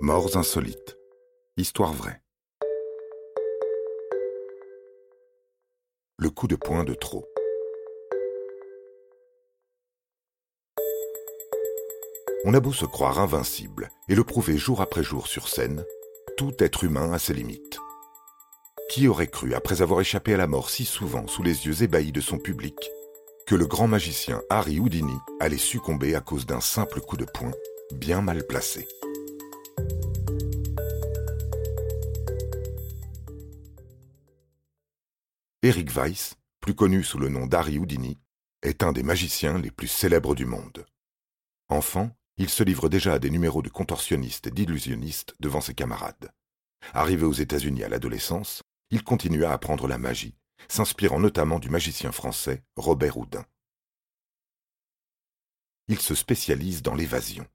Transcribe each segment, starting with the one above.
Morts insolites. Histoire vraie. Le coup de poing de trop. On a beau se croire invincible et le prouver jour après jour sur scène, tout être humain a ses limites. Qui aurait cru, après avoir échappé à la mort si souvent sous les yeux ébahis de son public, que le grand magicien Harry Houdini allait succomber à cause d'un simple coup de poing bien mal placé? Eric Weiss, plus connu sous le nom d'Harry Houdini, est un des magiciens les plus célèbres du monde. Enfant, il se livre déjà à des numéros de contorsionniste et d'illusionniste devant ses camarades. Arrivé aux États-Unis à l'adolescence, il continua à apprendre la magie, s'inspirant notamment du magicien français Robert Houdin. Il se spécialise dans l'évasion.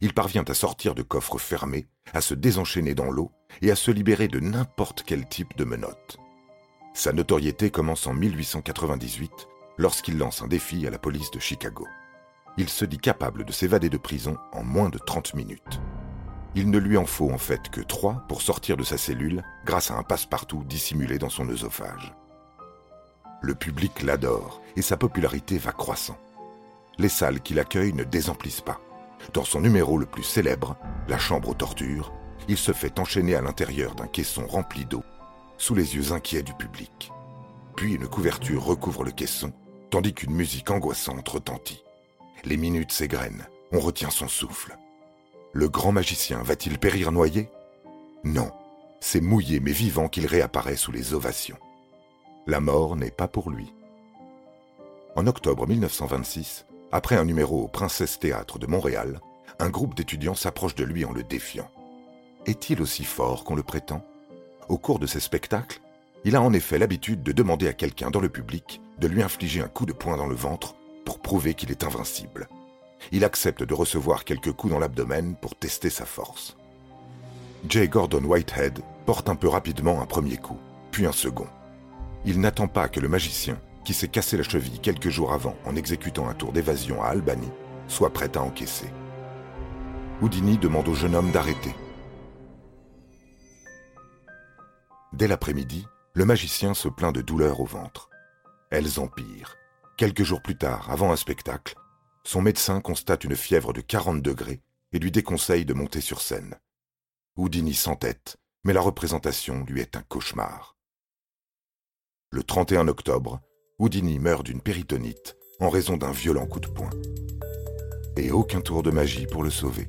Il parvient à sortir de coffres fermés, à se désenchaîner dans l'eau et à se libérer de n'importe quel type de menottes. Sa notoriété commence en 1898 lorsqu'il lance un défi à la police de Chicago. Il se dit capable de s'évader de prison en moins de 30 minutes. Il ne lui en faut en fait que trois pour sortir de sa cellule grâce à un passe-partout dissimulé dans son œsophage. Le public l'adore et sa popularité va croissant. Les salles qui l'accueillent ne désemplissent pas. Dans son numéro le plus célèbre, La Chambre aux tortures, il se fait enchaîner à l'intérieur d'un caisson rempli d'eau, sous les yeux inquiets du public. Puis une couverture recouvre le caisson, tandis qu'une musique angoissante retentit. Les minutes s'égrènent, on retient son souffle. Le grand magicien va-t-il périr noyé? Non, c'est mouillé mais vivant qu'il réapparaît sous les ovations. La mort n'est pas pour lui. En octobre 1926, après un numéro au Princesse Théâtre de Montréal, un groupe d'étudiants s'approche de lui en le défiant. Est-il aussi fort qu'on le prétend? Au cours de ses spectacles, il a en effet l'habitude de demander à quelqu'un dans le public de lui infliger un coup de poing dans le ventre pour prouver qu'il est invincible. Il accepte de recevoir quelques coups dans l'abdomen pour tester sa force. J. Gordon Whitehead porte un peu rapidement un premier coup, puis un second. Il n'attend pas que le magicien qui s'est cassé la cheville quelques jours avant en exécutant un tour d'évasion à Albany, soit prêt à encaisser. Houdini demande au jeune homme d'arrêter. Dès l'après-midi, le magicien se plaint de douleurs au ventre. Elles empirent. Quelques jours plus tard, avant un spectacle, son médecin constate une fièvre de 40 degrés et lui déconseille de monter sur scène. Houdini s'entête, mais la représentation lui est un cauchemar. Le 31 octobre, Houdini meurt d'une péritonite en raison d'un violent coup de poing. Et aucun tour de magie pour le sauver.